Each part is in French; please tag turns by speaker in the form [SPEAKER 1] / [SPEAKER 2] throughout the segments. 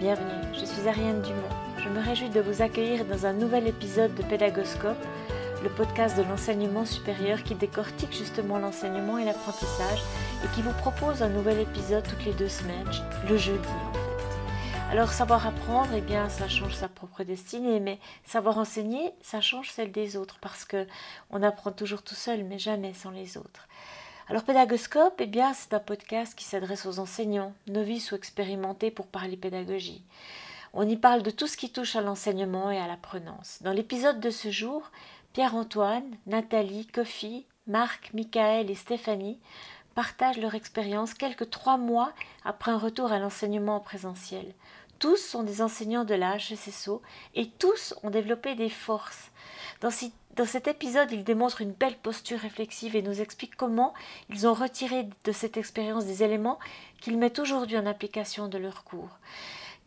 [SPEAKER 1] bienvenue. Je suis Ariane Dumont. Je me réjouis de vous accueillir dans un nouvel épisode de Pédagoscope, le podcast de l'enseignement supérieur qui décortique justement l'enseignement et l'apprentissage et qui vous propose un nouvel épisode toutes les deux semaines, le jeudi en fait. Alors savoir apprendre, eh bien ça change sa propre destinée, mais savoir enseigner, ça change celle des autres parce que on apprend toujours tout seul, mais jamais sans les autres. Alors Pédagoscope, eh bien, c'est un podcast qui s'adresse aux enseignants, novices ou expérimentés pour parler pédagogie. On y parle de tout ce qui touche à l'enseignement et à l'apprenance. Dans l'épisode de ce jour, Pierre-Antoine, Nathalie, Kofi, Marc, Michael et Stéphanie partagent leur expérience quelques trois mois après un retour à l'enseignement en présentiel. Tous sont des enseignants de la HSSO et tous ont développé des forces. Dans, cet épisode, ils démontrent une belle posture réflexive et nous expliquent comment ils ont retiré de cette expérience des éléments qu'ils mettent aujourd'hui en application de leurs cours.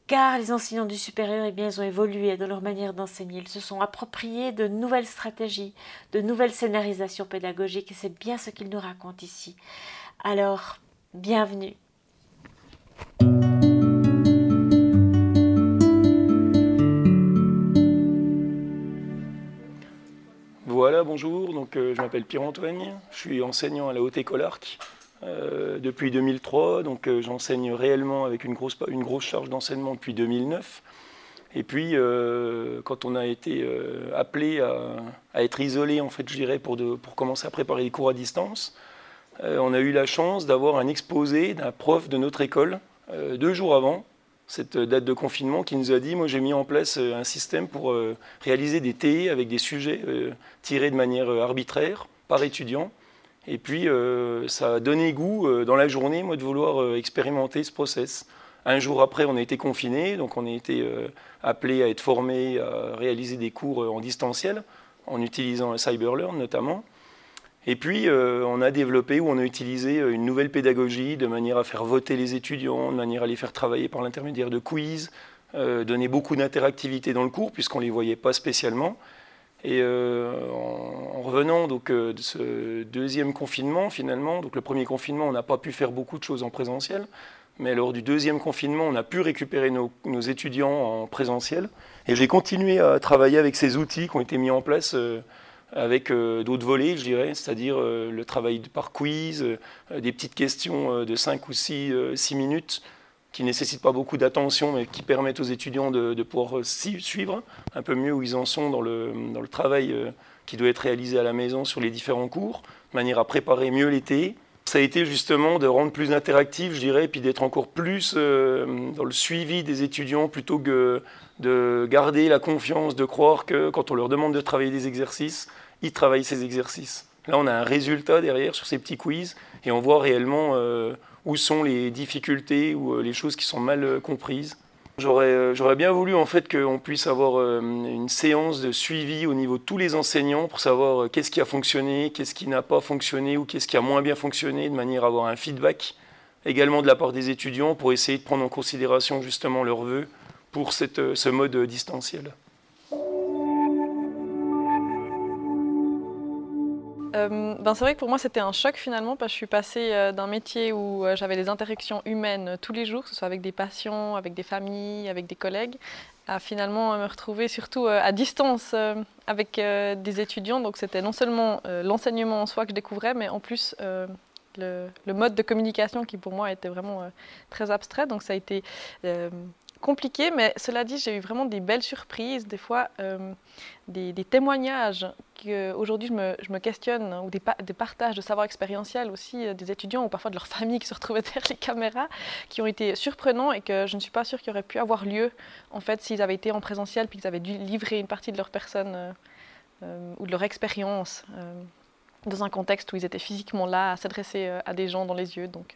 [SPEAKER 1] Car les enseignants du supérieur, eh bien, ils ont évolué dans leur manière d'enseigner. Ils se sont appropriés de nouvelles stratégies, de nouvelles scénarisations pédagogiques, et c'est bien ce qu'ils nous racontent ici. Alors, bienvenue.
[SPEAKER 2] Euh, je m'appelle Pierre-Antoine, je suis enseignant à la Haute École Arc euh, depuis 2003, donc euh, j'enseigne réellement avec une grosse, charge d'enseignement depuis 2009. Et puis, quand on a été appelé à, être isolé, en fait, je dirais, pour, pour commencer à préparer les cours à distance, on a eu la chance d'avoir un exposé d'un prof de notre école deux jours avant, cette date de confinement qui nous a dit, moi j'ai mis en place euh, un système pour euh, réaliser des TE avec des sujets euh, tirés de manière arbitraire par étudiant. Et puis ça a donné goût dans la journée, moi, de vouloir expérimenter ce process. Un jour après, on a été confinés, donc on a été appelé à être formés, à réaliser des cours en distanciel, en utilisant CyberLearn notamment. Et puis, euh, on a développé ou on a utilisé euh, une nouvelle pédagogie de manière à faire voter les étudiants, de manière à les faire travailler par l'intermédiaire de quiz, euh, donner beaucoup d'interactivité dans le cours puisqu'on ne les voyait pas spécialement. Et en, revenant donc, de ce deuxième confinement, finalement, donc le premier confinement, on n'a pas pu faire beaucoup de choses en présentiel, mais lors du deuxième confinement, on a pu récupérer nos, nos étudiants en présentiel. Et j'ai continué à travailler avec ces outils qui ont été mis en place avec euh, d'autres volets, je dirais, c'est-à-dire euh, le travail par quiz, euh, des petites questions de 5 ou 6, minutes qui ne nécessitent pas beaucoup d'attention, mais qui permettent aux étudiants de, pouvoir suivre un peu mieux où ils en sont le, dans le travail qui doit être réalisé à la maison sur les différents cours, de manière à préparer mieux l'été. Ça a été justement de rendre plus interactif, je dirais, et puis d'être encore plus dans le suivi des étudiants plutôt que de garder la confiance, de croire que quand on leur demande de travailler des exercices, ils travaillent ces exercices. Là, on a un résultat derrière sur ces petits quiz et on voit réellement euh, où sont les difficultés ou euh, les choses qui sont mal euh, comprises. J'aurais bien voulu en fait qu'on puisse avoir une séance de suivi au niveau de tous les enseignants pour savoir qu'est-ce qui a fonctionné, qu'est-ce qui n'a pas fonctionné ou qu'est-ce qui a moins bien fonctionné, de manière à avoir un feedback également de la part des étudiants pour essayer de prendre en considération justement leurs vœux pour ce mode distanciel.
[SPEAKER 3] Euh, ben c'est vrai que pour moi c'était un choc finalement parce que je suis passée euh, d'un métier où euh, j'avais des interactions humaines tous les jours, que ce soit avec des patients, avec des familles, avec des collègues, à finalement me retrouver surtout à distance avec des étudiants. Donc c'était non seulement l'enseignement en soi que je découvrais, mais en plus le, le, mode de communication qui pour moi était vraiment très abstrait. Donc ça a été compliqué, mais cela dit, j'ai eu vraiment des belles surprises, des fois euh, des, témoignages qu'aujourd'hui je me, je me questionne, ou des, partages de savoir expérientiel aussi euh, des étudiants ou parfois de leur famille qui se retrouvaient derrière les caméras, qui ont été surprenants et que je ne suis pas sûre qu'ils auraient pu avoir lieu en fait s'ils avaient été en présentiel puis qu'ils avaient dû livrer une partie de leur personne euh, ou de leur expérience dans un contexte où ils étaient physiquement là, à s'adresser à des gens dans les yeux. Donc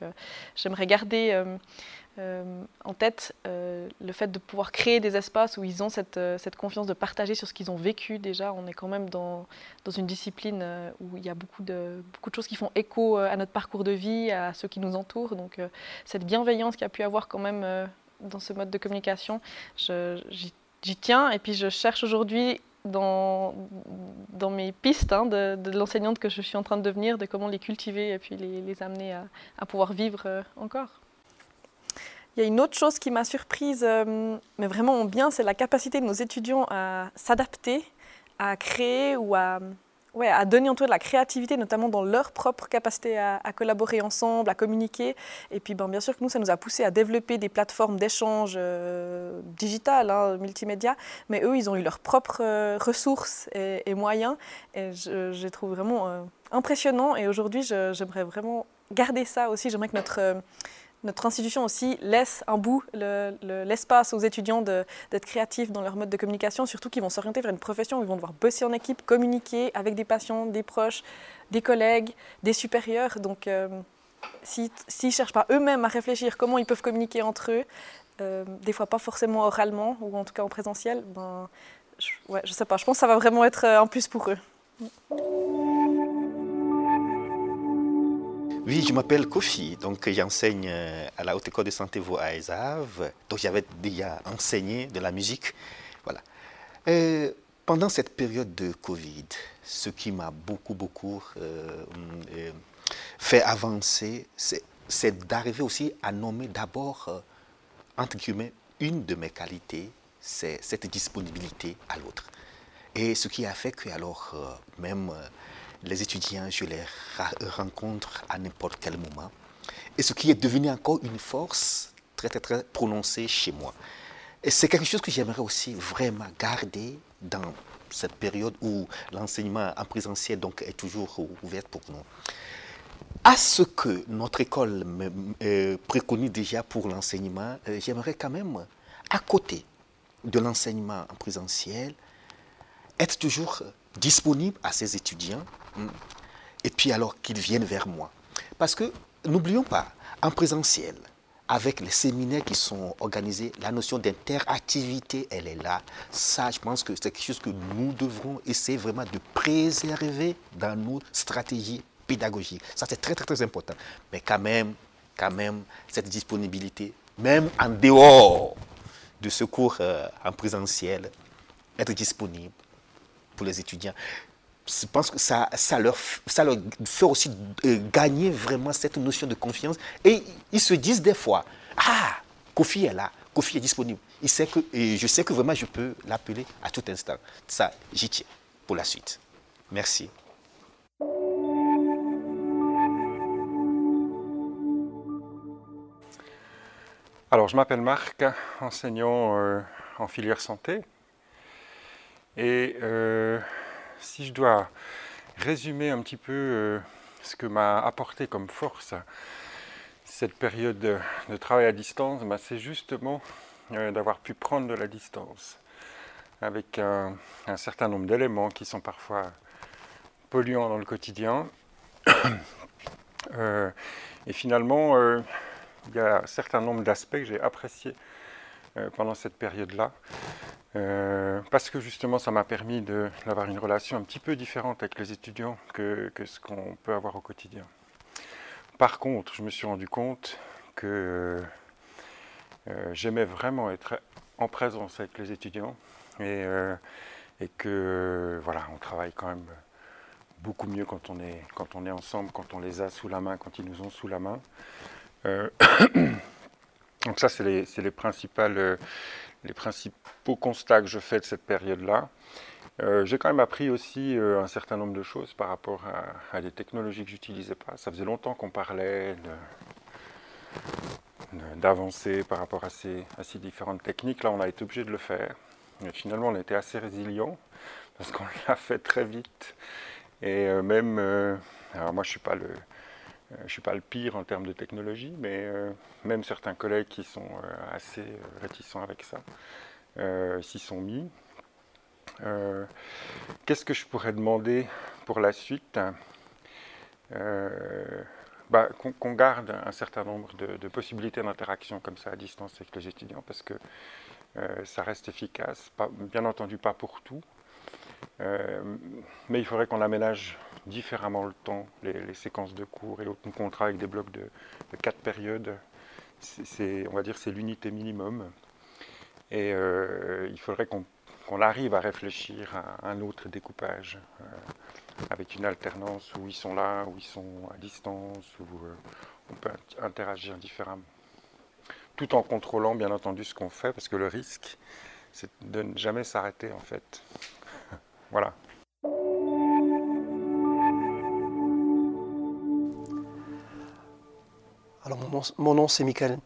[SPEAKER 3] j'aimerais garder euh, en tête euh, le fait de pouvoir créer des espaces où ils ont cette, euh, cette confiance de partager sur ce qu'ils ont vécu déjà. On est quand même dans, dans une discipline où il y a beaucoup de, beaucoup de choses qui font écho à notre parcours de vie, à ceux qui nous entourent. Donc cette bienveillance qu'il y a pu avoir quand même dans ce mode de communication, j'y tiens et puis je cherche aujourd'hui dans, dans mes pistes hein, de, l'enseignante que je suis en train de devenir, de comment les cultiver et puis les, les amener à, à pouvoir vivre encore. Il y a une autre chose qui m'a surprise, mais vraiment bien, c'est la capacité de nos étudiants à s'adapter, à créer ou à à donner en tout de la créativité, notamment dans leur propre capacité à, collaborer ensemble, à communiquer. Et puis, ben, bien sûr que nous, ça nous a poussé à développer des plateformes d'échange euh, digitales, hein, multimédia. Mais eux, ils ont eu leurs propres euh, ressources et, moyens. Et je, je, les trouve vraiment euh, impressionnants. Et aujourd'hui, j'aimerais vraiment garder ça aussi. J'aimerais que notre notre institution aussi laisse un bout, l'espace aux étudiants d'être créatifs dans leur mode de communication, surtout qu'ils vont s'orienter vers une profession où ils vont devoir bosser en équipe, communiquer avec des patients, des proches, des collègues, des supérieurs. Donc, euh, s'ils ne cherchent pas eux-mêmes à réfléchir comment ils peuvent communiquer entre eux, euh, des fois pas forcément oralement, ou en tout cas en présentiel, ben, je, ouais, sais pas, je pense que ça va vraiment être euh, un plus pour eux.
[SPEAKER 4] Oui, je m'appelle Kofi, donc j'enseigne euh, à la Haute École de Santé Vaud à Esav. Donc j'avais déjà enseigné de la musique. Voilà. Euh, pendant cette période de Covid, ce qui m'a beaucoup, beaucoup euh, fait avancer, c'est d'arriver aussi à nommer d'abord, entre guillemets, une de mes qualités, c'est cette disponibilité à l'autre. Et ce qui a fait que, alors, même les étudiants, je les rencontre à n'importe quel moment. Et ce qui est devenu encore une force très, très, très prononcée chez moi. Et c'est quelque chose que j'aimerais aussi vraiment garder dans cette période où l'enseignement en présentiel donc, est toujours ouvert pour nous. À ce que notre école euh, préconise déjà pour l'enseignement, euh, j'aimerais quand même, à côté de l'enseignement en présentiel, être toujours disponible à ces étudiants hmm, et puis alors qu'ils viennent vers moi. Parce que n'oublions pas, en présentiel, avec les séminaires qui sont organisés, la notion d'interactivité, elle est là. Ça, je pense que c'est quelque chose que nous devrons essayer vraiment de préserver dans nos stratégies pédagogiques. Ça, c'est très, très, très important. Mais quand même, quand même, cette disponibilité, même en dehors de ce cours euh, en présentiel, être disponible, pour les étudiants. Je pense que ça, leur, ça leur fait aussi euh, gagner vraiment cette notion de confiance. Et ils se disent des fois, ah, Kofi est là, Kofi est disponible. Il sait que, je sais que vraiment je peux l'appeler à tout instant. Ça, j'y tiens pour la suite. Merci.
[SPEAKER 5] Alors, je m'appelle Marc, enseignant euh, en filière santé. Et euh, si je dois résumer un petit peu euh, ce que m'a apporté comme force cette période de, travail à distance, bah, c'est justement euh, d'avoir pu prendre de la distance avec un, certain nombre d'éléments qui sont parfois polluants dans le quotidien. et finalement, il y a un certain nombre d'aspects que j'ai appréciés pendant cette période-là. Euh, parce que justement, ça m'a permis d'avoir une relation un petit peu différente avec les étudiants que, ce qu'on peut avoir au quotidien. Par contre, je me suis rendu compte que euh, j'aimais vraiment être en présence avec les étudiants et, euh, et, que voilà, on travaille quand même beaucoup mieux quand on, est, quand on est ensemble, quand on les a sous la main, quand ils nous ont sous la main. donc ça, c'est les, les principales les principaux constats que je fais de cette période-là. Euh, j'ai quand même appris aussi euh, un certain nombre de choses par rapport à, des technologies que j'utilisais pas. Ça faisait longtemps qu'on parlait d'avancer par rapport à ces, différentes techniques. Là, on a été obligé de le faire. Mais finalement, on été assez résilient parce qu'on l'a fait très vite. Et euh, même, alors moi, je suis pas le, je ne suis pas le pire en termes de technologie, mais euh, même certains collègues qui sont euh, assez euh, réticents avec ça s'y sont mis. Qu'est-ce que je pourrais demander pour la suite? Bah, Qu'on garde un certain nombre de, possibilités d'interaction comme ça à distance avec les étudiants, parce que ça reste efficace, bien entendu pas pour tout, mais il faudrait qu'on aménage différemment le temps, les, séquences de cours et contrats on travaille avec des blocs de, quatre périodes. C'est, on va dire c'est l'unité minimum. Et euh, il faudrait qu'on arrive à réfléchir à un autre découpage, euh, avec une alternance où ils sont là, où ils sont à distance, où euh, on peut interagir différemment. tout en contrôlant bien entendu ce qu'on fait, parce que le risque, c'est de ne jamais s'arrêter en fait. voilà.
[SPEAKER 6] Alors mon nom, c'est Michael.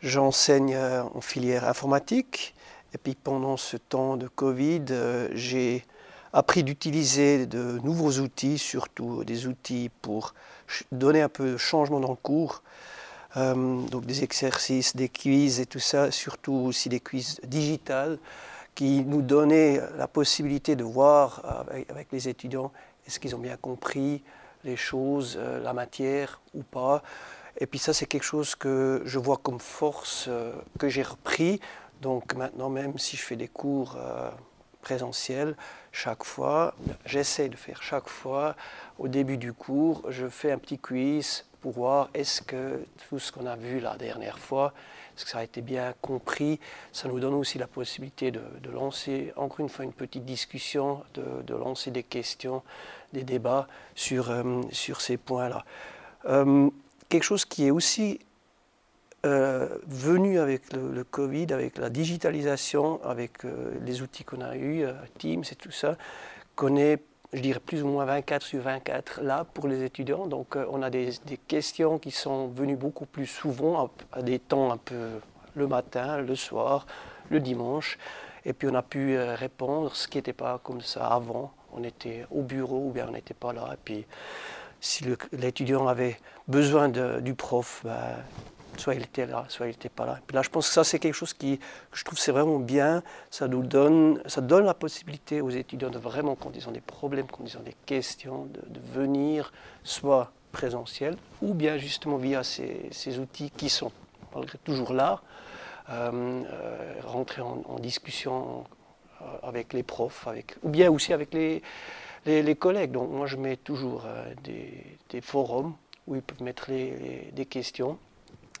[SPEAKER 6] J'enseigne euh, en filière informatique et puis pendant ce temps de Covid, euh, j'ai appris d'utiliser de nouveaux outils, surtout des outils pour donner un peu de changement dans le cours. Euh, donc des exercices, des quiz et tout ça, surtout aussi des quiz digitales qui nous donnaient la possibilité de voir avec, les étudiants est-ce qu'ils ont bien compris les choses, la matière ou pas. Et puis ça, c'est quelque chose que je vois comme force euh, que j'ai repris. Donc maintenant, même si je fais des cours présentiels, chaque fois, j'essaie de faire chaque fois, au début du cours, je fais un petit quiz pour voir est-ce que tout ce qu'on a vu la dernière fois, est-ce que ça a été bien compris Ça nous donne aussi la possibilité de, lancer encore une fois une petite discussion, de, lancer des questions, des débats sur, euh, sur ces points-là. Euh, quelque chose qui est aussi euh, venu avec le, Covid, avec la digitalisation, avec les outils qu'on a eus, Teams et tout ça, qu'on est je dirais plus ou moins 24 sur 24 là pour les étudiants. Donc euh, on a des, questions qui sont venues beaucoup plus souvent à, des temps un peu le matin, le soir, le dimanche. Et puis on a pu euh, répondre, ce qui n'était pas comme ça avant. On était au bureau ou bien on n'était pas là. Puis si l'étudiant avait besoin du prof, ben, soit il était là, soit il n'était pas là. Là, je pense que ça, c'est quelque chose qui, que je trouve c'est vraiment bien. Ça nous donne, ça donne la possibilité aux étudiants de vraiment, quand ils ont des problèmes, quand ils ont des questions, de, venir soit présentiel ou bien justement via ces, outils qui sont malgré toujours là, euh, euh, rentrer en, discussion euh, avec les profs, avec, ou bien aussi avec les, les, collègues. Donc moi, je mets toujours des, des, forums où ils peuvent mettre des questions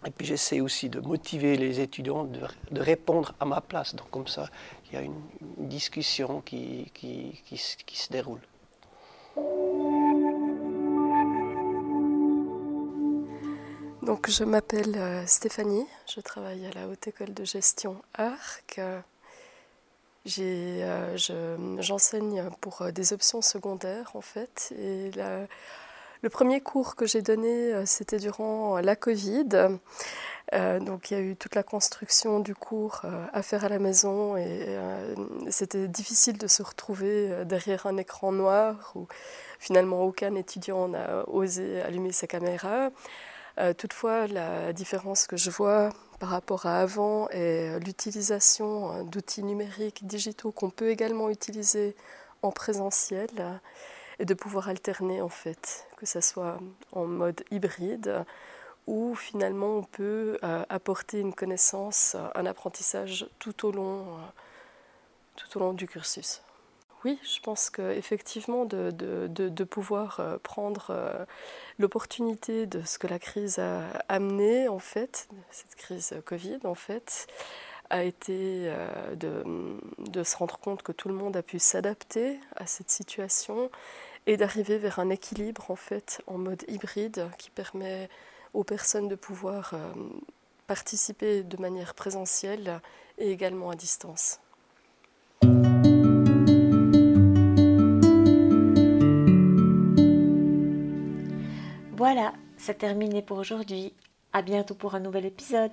[SPEAKER 6] et puis j'essaie aussi de motiver les étudiants de, répondre à ma place. Donc comme ça, il y a une, discussion qui, qui, qui, se déroule.
[SPEAKER 7] Donc je m'appelle euh, Stéphanie, je travaille à la Haute École de Gestion ARC. Euh, j'enseigne pour euh, des options secondaires en fait. Et le premier cours que j'ai donné, euh, c'était durant la Covid. Donc il y a eu toute la construction du cours à faire à la maison et c'était difficile de se retrouver derrière un écran noir où finalement aucun étudiant n'a osé allumer sa caméra. toutefois, la différence que je vois par rapport à avant est l'utilisation d'outils numériques digitaux qu'on peut également utiliser en présentiel et de pouvoir alterner en fait, que ce soit en mode hybride où finalement on peut euh, apporter une connaissance, un apprentissage tout au long, euh, tout au long du cursus. Oui, je pense qu'effectivement, de, de, de, pouvoir euh, prendre l'opportunité de ce que la crise a amené, en fait, cette crise Covid, en fait, a été de, de se rendre compte que tout le monde a pu s'adapter à cette situation et d'arriver vers un équilibre en fait en mode hybride qui permet aux personnes de pouvoir euh, participer de manière présentielle et également à distance.
[SPEAKER 1] Voilà, c'est terminé pour aujourd'hui. À bientôt pour un nouvel épisode.